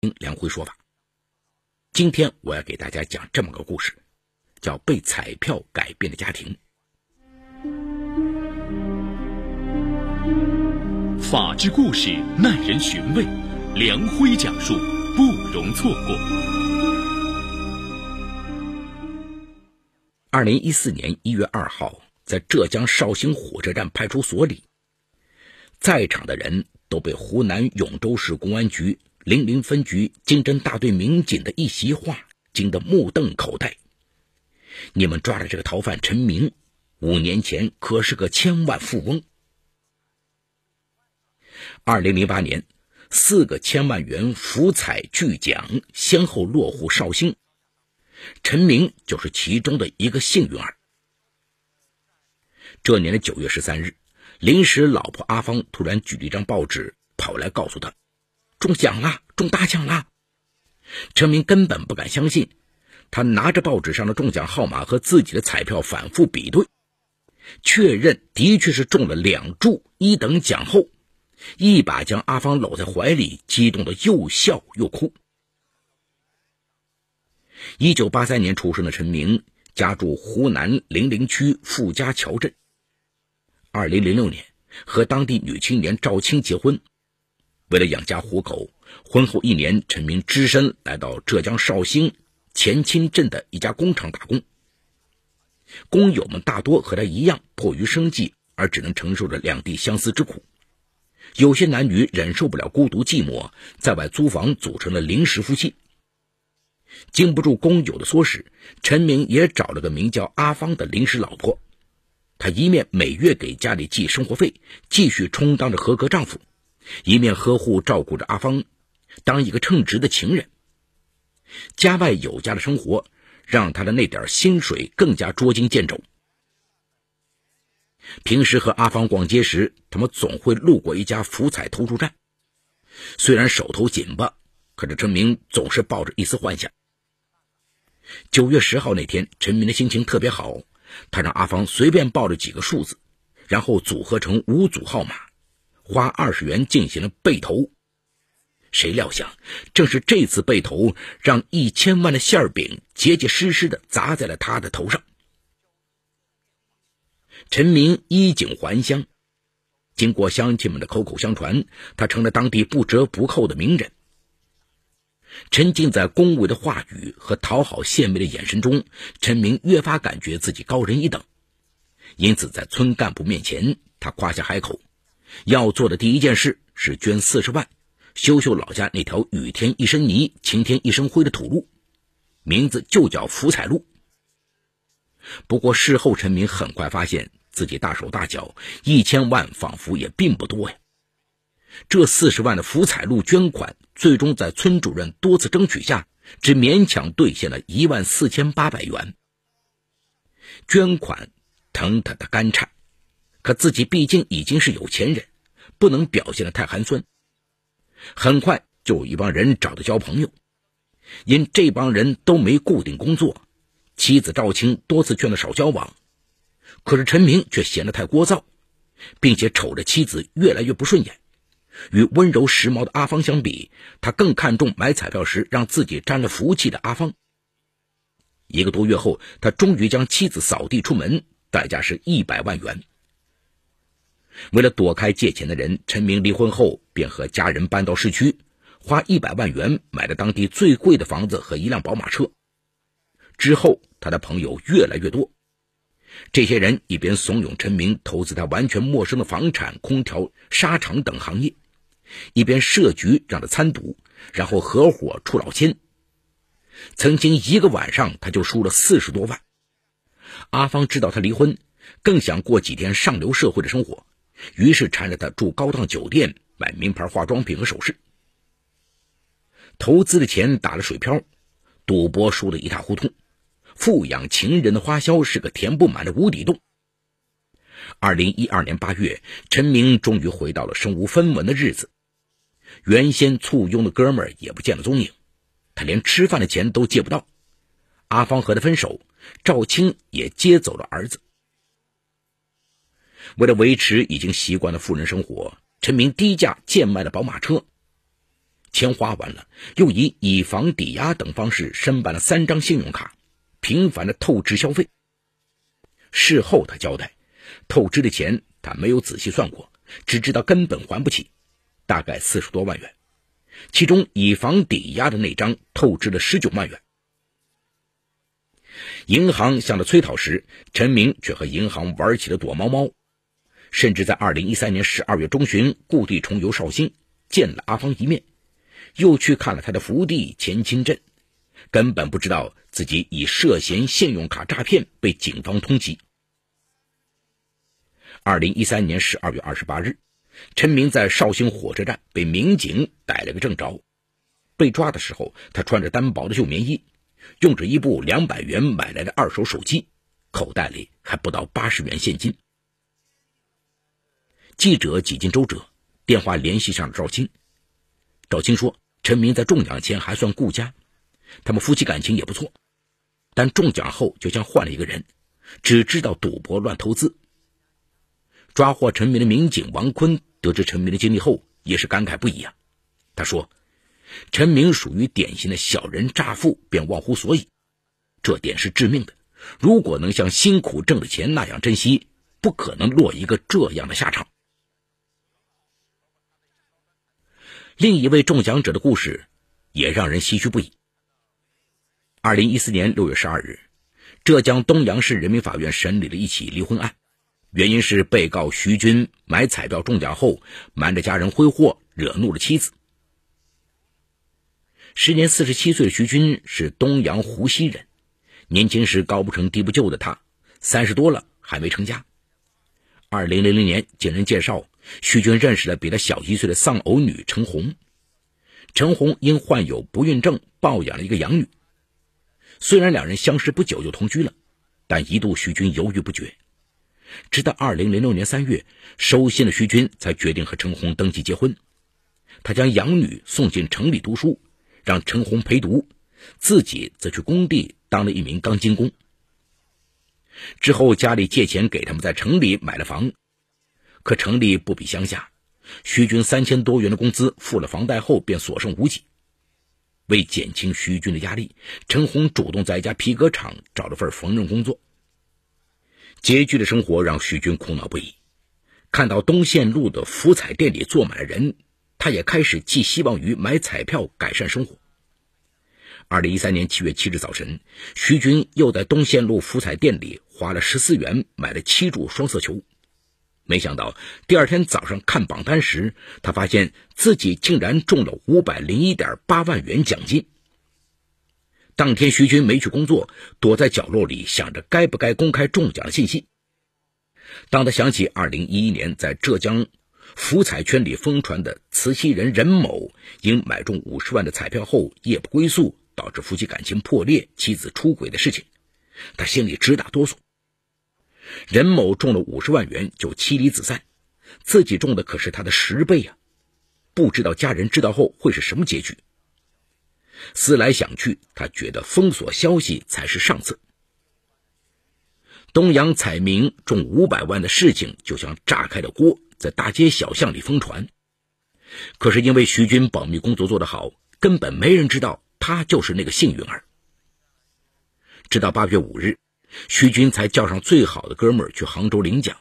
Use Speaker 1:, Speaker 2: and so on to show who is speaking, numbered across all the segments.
Speaker 1: 梁辉说法。今天我要给大家讲这么个故事，叫《被彩票改变的家庭》。
Speaker 2: 法治故事耐人寻味，梁辉讲述不容错过。
Speaker 1: 二零一四年一月二号，在浙江绍兴火车站派出所里，在场的人都被湖南永州市公安局。零零分局经侦大队民警的一席话惊得目瞪口呆。你们抓的这个逃犯陈明，五年前可是个千万富翁。二零零八年，四个千万元福彩巨奖先后落户绍兴，陈明就是其中的一个幸运儿。这年的九月十三日，临时老婆阿芳突然举了一张报纸跑来告诉他。中奖了，中大奖了！陈明根本不敢相信，他拿着报纸上的中奖号码和自己的彩票反复比对，确认的确是中了两注一等奖后，一把将阿芳搂在怀里，激动的又笑又哭。一九八三年出生的陈明，家住湖南零陵区富家桥镇。二零零六年，和当地女青年赵青结婚。为了养家糊口，婚后一年，陈明只身来到浙江绍兴前清镇的一家工厂打工。工友们大多和他一样，迫于生计而只能承受着两地相思之苦。有些男女忍受不了孤独寂寞，在外租房组成了临时夫妻。经不住工友的唆使，陈明也找了个名叫阿芳的临时老婆。他一面每月给家里寄生活费，继续充当着合格丈夫。一面呵护照顾着阿芳，当一个称职的情人。家外有家的生活，让他的那点薪水更加捉襟见肘。平时和阿芳逛街时，他们总会路过一家福彩投注站。虽然手头紧巴，可是陈明总是抱着一丝幻想。九月十号那天，陈明的心情特别好，他让阿芳随便报了几个数字，然后组合成五组号码。花二十元进行了背投，谁料想，正是这次背投，让一千万的馅饼结结实实的砸在了他的头上。陈明衣锦还乡，经过乡亲们的口口相传，他成了当地不折不扣的名人。沉浸在恭维的话语和讨好县委的眼神中，陈明越发感觉自己高人一等，因此在村干部面前，他夸下海口。要做的第一件事是捐四十万，修修老家那条雨天一身泥、晴天一身灰的土路，名字就叫福彩路。不过事后，陈明很快发现自己大手大脚，一千万仿佛也并不多呀。这四十万的福彩路捐款，最终在村主任多次争取下，只勉强兑现了一万四千八百元。捐款疼他的肝颤。可自己毕竟已经是有钱人，不能表现的太寒酸。很快就有一帮人找他交朋友，因这帮人都没固定工作，妻子赵青多次劝他少交往，可是陈明却嫌得太聒噪，并且瞅着妻子越来越不顺眼。与温柔时髦的阿芳相比，他更看重买彩票时让自己沾了福气的阿芳。一个多月后，他终于将妻子扫地出门，代价是一百万元。为了躲开借钱的人，陈明离婚后便和家人搬到市区，花一百万元买了当地最贵的房子和一辆宝马车。之后，他的朋友越来越多，这些人一边怂恿陈明投资他完全陌生的房产、空调、沙场等行业，一边设局让他参赌，然后合伙出老千。曾经一个晚上他就输了四十多万。阿芳知道他离婚，更想过几天上流社会的生活。于是缠着他住高档酒店，买名牌化妆品和首饰。投资的钱打了水漂，赌博输得一塌糊涂，富养情人的花销是个填不满的无底洞。二零一二年八月，陈明终于回到了身无分文的日子，原先簇拥的哥们儿也不见了踪影，他连吃饭的钱都借不到。阿芳和他分手，赵青也接走了儿子。为了维持已经习惯的富人生活，陈明低价贱卖了宝马车。钱花完了，又以以房抵押等方式申办了三张信用卡，频繁的透支消费。事后他交代，透支的钱他没有仔细算过，只知道根本还不起，大概四十多万元，其中以房抵押的那张透支了十九万元。银行向他催讨时，陈明却和银行玩起了躲猫猫，甚至在二零一三年十二月中旬故地重游绍兴，见了阿芳一面，又去看了他的福地前清镇，根本不知道自己已涉嫌信用卡诈骗被警方通缉。二零一三年十二月二十八日，陈明在绍兴火车站被民警逮了个正着，被抓的时候，他穿着单薄的旧棉衣。用着一部两百元买来的二手手机，口袋里还不到八十元现金。记者几经周折，电话联系上了赵青。赵青说：“陈明在中奖前还算顾家，他们夫妻感情也不错，但中奖后就像换了一个人，只知道赌博、乱投资。”抓获陈明的民警王坤得知陈明的经历后，也是感慨不已啊。他说。陈明属于典型的小人诈富便忘乎所以，这点是致命的。如果能像辛苦挣的钱那样珍惜，不可能落一个这样的下场。另一位中奖者的故事也让人唏嘘不已。二零一四年六月十二日，浙江东阳市人民法院审理了一起离婚案，原因是被告徐军买彩票中奖后，瞒着家人挥霍，惹怒了妻子。时年四十七岁的徐军是东阳湖西人，年轻时高不成低不就的他，三十多了还没成家。二零零零年，经人介绍，徐军认识了比他小一岁的丧偶女陈红。陈红因患有不孕症，抱养了一个养女。虽然两人相识不久就同居了，但一度徐军犹豫不决。直到二零零六年三月，收心的徐军才决定和陈红登记结婚。他将养女送进城里读书。让陈红陪读，自己则去工地当了一名钢筋工。之后家里借钱给他们在城里买了房，可城里不比乡下，徐军三千多元的工资付了房贷后便所剩无几。为减轻徐军的压力，陈红主动在一家皮革厂找了份缝纫工作。拮据的生活让徐军苦恼不已，看到东线路的福彩店里坐满了人。他也开始寄希望于买彩票改善生活。二零一三年七月七日早晨，徐军又在东线路福彩店里花了十四元买了七注双色球，没想到第二天早上看榜单时，他发现自己竟然中了五百零一点八万元奖金。当天，徐军没去工作，躲在角落里想着该不该公开中奖的信息。当他想起二零一一年在浙江。福彩圈里疯传的慈溪人任某因买中五十万的彩票后夜不归宿，导致夫妻感情破裂、妻子出轨的事情，他心里直打哆嗦。任某中了五十万元就妻离子散，自己中的可是他的十倍呀！不知道家人知道后会是什么结局。思来想去，他觉得封锁消息才是上策。东阳彩民中五百万的事情就像炸开了锅。在大街小巷里疯传，可是因为徐军保密工作做得好，根本没人知道他就是那个幸运儿。直到八月五日，徐军才叫上最好的哥们儿去杭州领奖，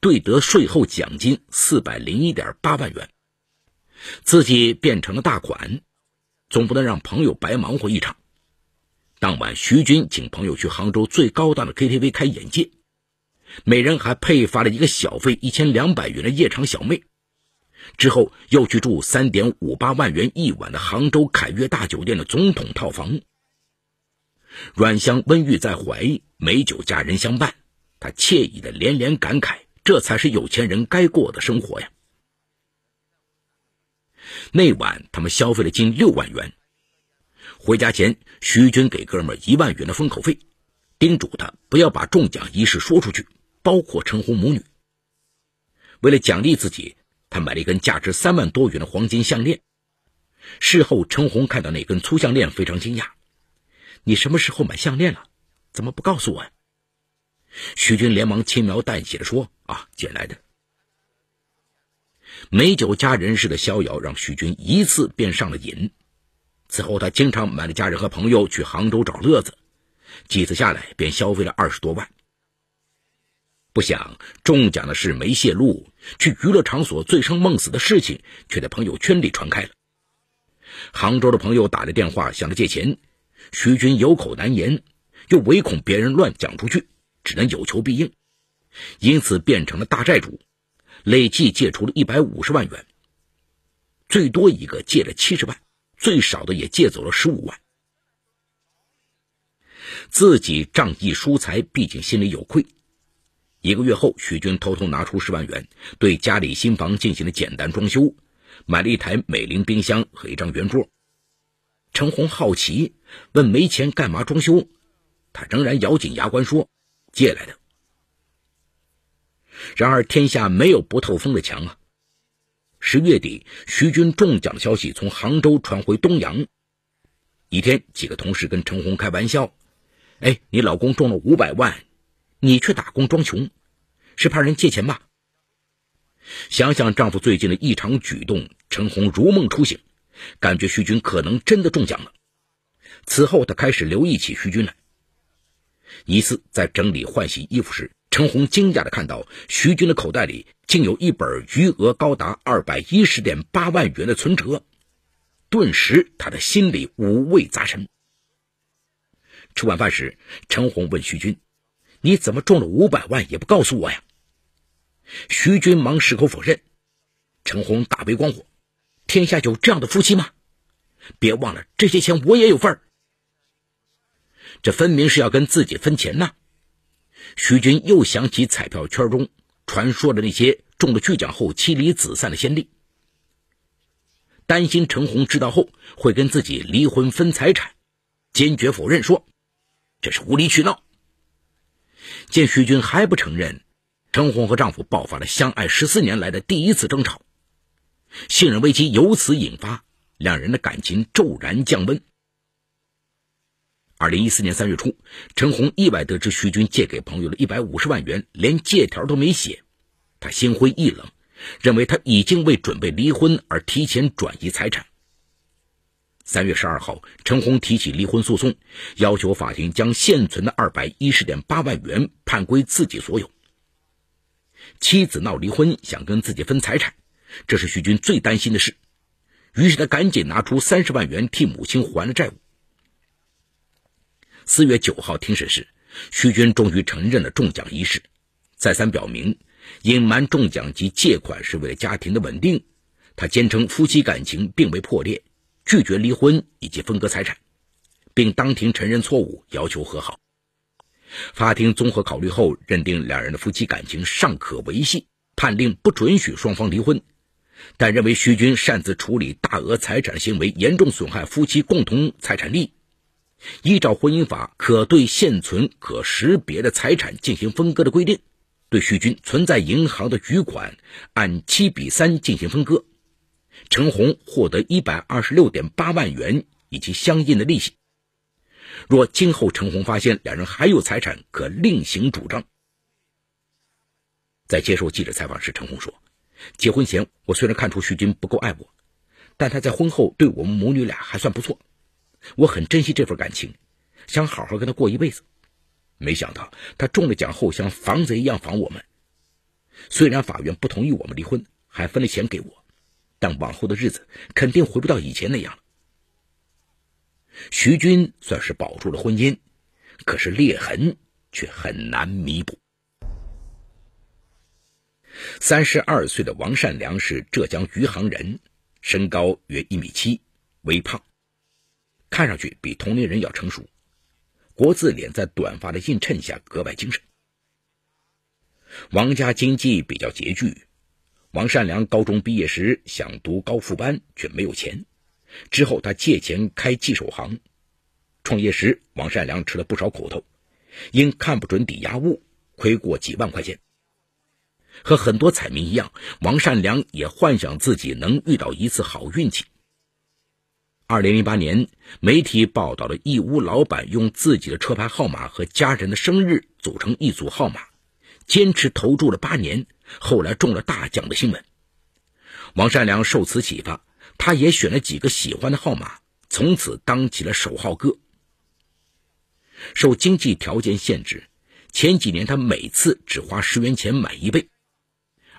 Speaker 1: 兑得税后奖金四百零一点八万元，自己变成了大款，总不能让朋友白忙活一场。当晚，徐军请朋友去杭州最高档的 KTV 开眼界。每人还配发了一个小费一千两百元的夜场小妹，之后又去住三点五八万元一晚的杭州凯悦大酒店的总统套房。阮香温玉在怀，美酒佳人相伴，他惬意的连连感慨：这才是有钱人该过的生活呀！那晚他们消费了近六万元。回家前，徐军给哥们一万元的封口费，叮嘱他不要把中奖一事说出去。包括陈红母女。为了奖励自己，他买了一根价值三万多元的黄金项链。事后，陈红看到那根粗项链，非常惊讶：“你什么时候买项链了？怎么不告诉我呀？”徐军连忙轻描淡写的说：“啊，捡来的。”美酒佳人似的逍遥，让徐军一次便上了瘾。此后，他经常瞒着家人和朋友去杭州找乐子，几次下来便消费了二十多万。不想中奖的事没泄露，去娱乐场所醉生梦死的事情却在朋友圈里传开了。杭州的朋友打来电话向他借钱，徐军有口难言，又唯恐别人乱讲出去，只能有求必应，因此变成了大债主，累计借出了一百五十万元。最多一个借了七十万，最少的也借走了十五万。自己仗义疏财，毕竟心里有愧。一个月后，徐军偷偷拿出十万元，对家里新房进行了简单装修，买了一台美菱冰箱和一张圆桌。陈红好奇问：“没钱干嘛装修？”他仍然咬紧牙关说：“借来的。”然而天下没有不透风的墙啊！十月底，徐军中奖消息从杭州传回东阳。一天，几个同事跟陈红开玩笑：“哎，你老公中了五百万。”你却打工装穷，是怕人借钱吧？想想丈夫最近的异常举动，陈红如梦初醒，感觉徐军可能真的中奖了。此后，他开始留意起徐军来。一次在整理换洗衣服时，陈红惊讶的看到徐军的口袋里竟有一本余额高达二百一十点八万元的存折，顿时他的心里五味杂陈。吃晚饭时，陈红问徐军。你怎么中了五百万也不告诉我呀？徐军忙矢口否认。陈红大为光火：天下有这样的夫妻吗？别忘了这些钱我也有份儿。这分明是要跟自己分钱呐！徐军又想起彩票圈中传说的那些中了巨奖后妻离子散的先例，担心陈红知道后会跟自己离婚分财产，坚决否认说这是无理取闹。见徐军还不承认，陈红和丈夫爆发了相爱十四年来的第一次争吵，信任危机由此引发，两人的感情骤然降温。二零一四年三月初，陈红意外得知徐军借给朋友的一百五十万元连借条都没写，他心灰意冷，认为他已经为准备离婚而提前转移财产。三月十二号，陈红提起离婚诉讼，要求法庭将现存的二百一十点八万元判归自己所有。妻子闹离婚，想跟自己分财产，这是徐军最担心的事。于是他赶紧拿出三十万元替母亲还了债务。四月九号庭审时，徐军终于承认了中奖一事，再三表明隐瞒中奖及借款是为了家庭的稳定。他坚称夫妻感情并未破裂。拒绝离婚以及分割财产，并当庭承认错误，要求和好。法庭综合考虑后，认定两人的夫妻感情尚可维系，判令不准许双方离婚，但认为徐军擅自处理大额财产行为严重损害夫妻共同财产利益。依照婚姻法可对现存可识别的财产进行分割的规定，对徐军存在银行的余款按七比三进行分割。陈红获得一百二十六点八万元以及相应的利息。若今后陈红发现两人还有财产，可另行主张。在接受记者采访时，陈红说：“结婚前，我虽然看出徐军不够爱我，但他在婚后对我们母女俩还算不错，我很珍惜这份感情，想好好跟他过一辈子。没想到他中了奖后像防贼一样防我们。虽然法院不同意我们离婚，还分了钱给我。”但往后的日子肯定回不到以前那样了。徐军算是保住了婚姻，可是裂痕却很难弥补。三十二岁的王善良是浙江余杭人，身高约一米七，微胖，看上去比同龄人要成熟，国字脸在短发的映衬下格外精神。王家经济比较拮据。王善良高中毕业时想读高复班，却没有钱。之后他借钱开寄售行，创业时王善良吃了不少苦头，因看不准抵押物，亏过几万块钱。和很多彩民一样，王善良也幻想自己能遇到一次好运气。二零零八年，媒体报道了义乌老板用自己的车牌号码和家人的生日组成一组号码，坚持投注了八年。后来中了大奖的新闻，王善良受此启发，他也选了几个喜欢的号码，从此当起了首号哥。受经济条件限制，前几年他每次只花十元钱买一倍。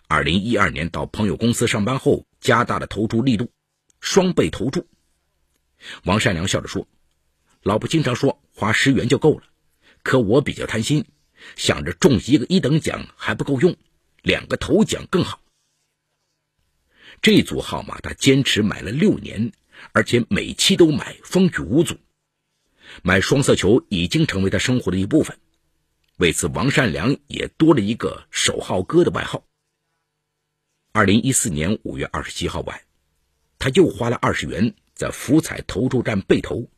Speaker 1: 二零一二年到朋友公司上班后，加大了投注力度，双倍投注。王善良笑着说：“老婆经常说花十元就够了，可我比较贪心，想着中一个一等奖还不够用，两个头奖更好。”这组号码他坚持买了六年，而且每期都买，风雨无阻。买双色球已经成为他生活的一部分。为此，王善良也多了一个“首号哥”的外号。二零一四年五月二十七号晚，他又花了二十元在福彩投注站备投，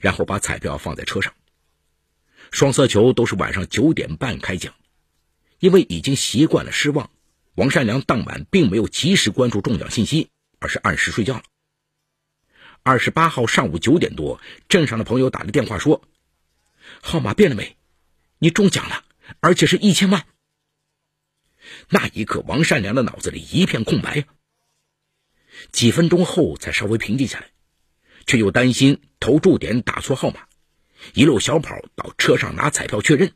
Speaker 1: 然后把彩票放在车上。双色球都是晚上九点半开奖，因为已经习惯了失望，王善良当晚并没有及时关注中奖信息，而是按时睡觉了。二十八号上午九点多，镇上的朋友打来电话说：“号码变了没？你中奖了，而且是一千万。”那一刻，王善良的脑子里一片空白。几分钟后才稍微平静下来，却又担心投注点打错号码，一路小跑到车上拿彩票确认，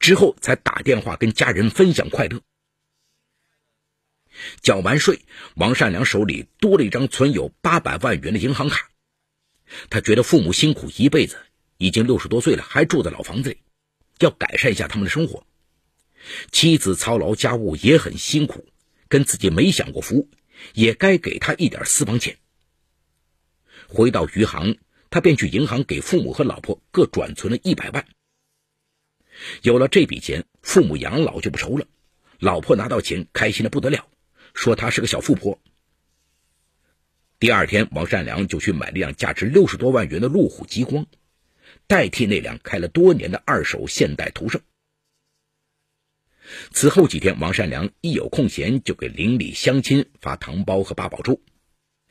Speaker 1: 之后才打电话跟家人分享快乐。缴完税，王善良手里多了一张存有八百万元的银行卡。他觉得父母辛苦一辈子，已经六十多岁了，还住在老房子里，要改善一下他们的生活。妻子操劳家务也很辛苦，跟自己没享过福，也该给他一点私房钱。回到余杭，他便去银行给父母和老婆各转存了一百万。有了这笔钱，父母养老就不愁了，老婆拿到钱开心的不得了，说她是个小富婆。第二天，王善良就去买了辆价值六十多万元的路虎极光，代替那辆开了多年的二手现代途胜。此后几天，王善良一有空闲就给邻里乡亲发糖包和八宝粥，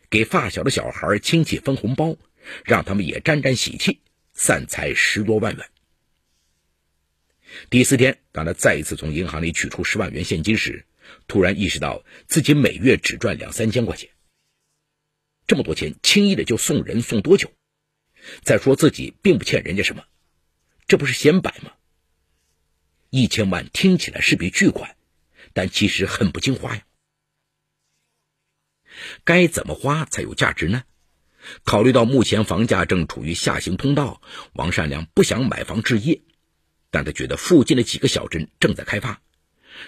Speaker 1: 给发小的小孩亲戚分红包，让他们也沾沾喜气，散财十多万元。第四天，当他再一次从银行里取出十万元现金时，突然意识到自己每月只赚两三千块钱，这么多钱轻易的就送人送多久？再说自己并不欠人家什么，这不是显摆吗？一千万听起来是笔巨款，但其实很不经花呀。该怎么花才有价值呢？考虑到目前房价正处于下行通道，王善良不想买房置业，但他觉得附近的几个小镇正在开发，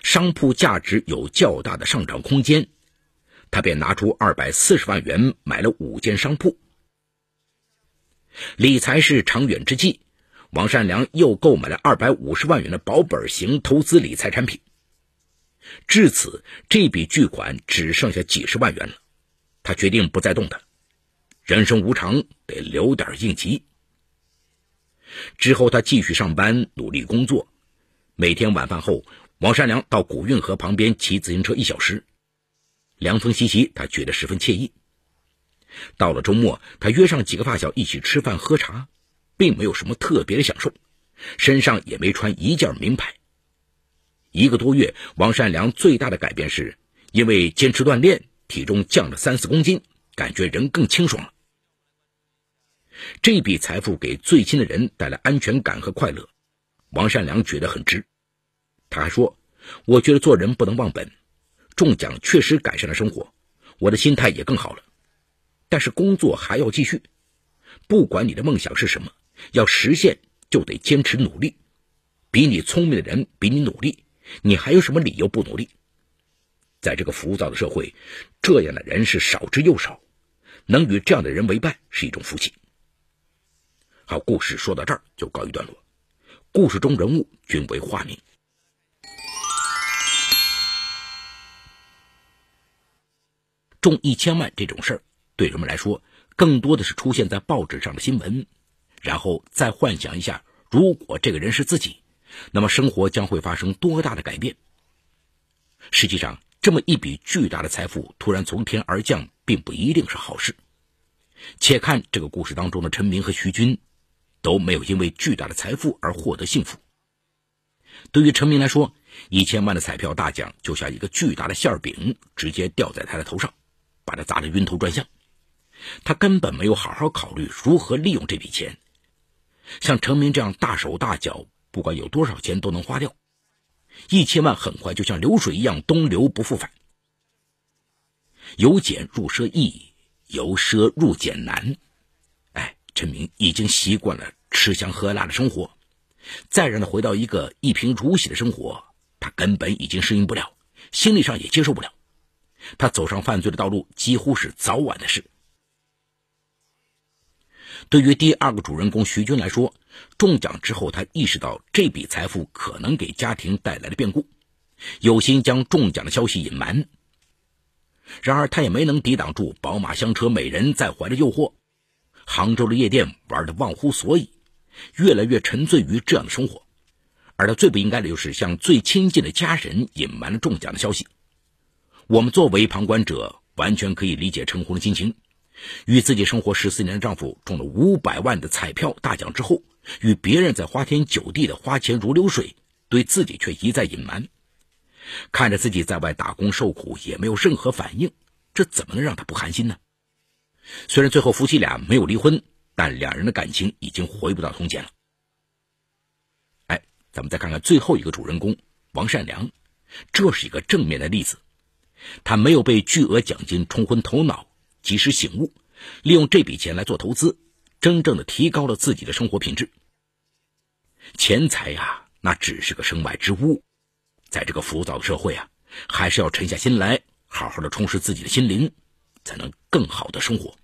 Speaker 1: 商铺价值有较大的上涨空间，他便拿出二百四十万元买了五间商铺。理财是长远之计。王善良又购买了二百五十万元的保本型投资理财产品。至此，这笔巨款只剩下几十万元了。他决定不再动它。人生无常，得留点应急。之后，他继续上班，努力工作。每天晚饭后，王善良到古运河旁边骑自行车一小时，凉风习习，他觉得十分惬意。到了周末，他约上几个发小一起吃饭喝茶。并没有什么特别的享受，身上也没穿一件名牌。一个多月，王善良最大的改变是，因为坚持锻炼，体重降了三四公斤，感觉人更清爽了。这笔财富给最亲的人带来安全感和快乐，王善良觉得很值。他还说：“我觉得做人不能忘本，中奖确实改善了生活，我的心态也更好了。但是工作还要继续，不管你的梦想是什么。”要实现就得坚持努力，比你聪明的人比你努力，你还有什么理由不努力？在这个浮躁的社会，这样的人是少之又少，能与这样的人为伴是一种福气。好，故事说到这儿就告一段落。故事中人物均为化名，中一千万这种事儿，对人们来说，更多的是出现在报纸上的新闻。然后再幻想一下，如果这个人是自己，那么生活将会发生多大的改变？实际上，这么一笔巨大的财富突然从天而降，并不一定是好事。且看这个故事当中的陈明和徐军，都没有因为巨大的财富而获得幸福。对于陈明来说，一千万的彩票大奖就像一个巨大的馅饼，直接掉在他的头上，把他砸得晕头转向。他根本没有好好考虑如何利用这笔钱。像陈明这样大手大脚，不管有多少钱都能花掉。一千万很快就像流水一样东流不复返。由俭入奢易，由奢入俭难。哎，陈明已经习惯了吃香喝辣的生活，再让他回到一个一贫如洗的生活，他根本已经适应不了，心理上也接受不了。他走上犯罪的道路，几乎是早晚的事。对于第二个主人公徐军来说，中奖之后，他意识到这笔财富可能给家庭带来的变故，有心将中奖的消息隐瞒。然而，他也没能抵挡住宝马香车、美人在怀的诱惑。杭州的夜店玩得忘乎所以，越来越沉醉于这样的生活。而他最不应该的就是向最亲近的家人隐瞒了中奖的消息。我们作为旁观者，完全可以理解陈红的心情。与自己生活十四年的丈夫中了五百万的彩票大奖之后，与别人在花天酒地的花钱如流水，对自己却一再隐瞒。看着自己在外打工受苦也没有任何反应，这怎么能让他不寒心呢？虽然最后夫妻俩没有离婚，但两人的感情已经回不到从前了。哎，咱们再看看最后一个主人公王善良，这是一个正面的例子。他没有被巨额奖金冲昏头脑。及时醒悟，利用这笔钱来做投资，真正的提高了自己的生活品质。钱财呀，那只是个身外之物，在这个浮躁的社会啊，还是要沉下心来，好好的充实自己的心灵，才能更好的生活。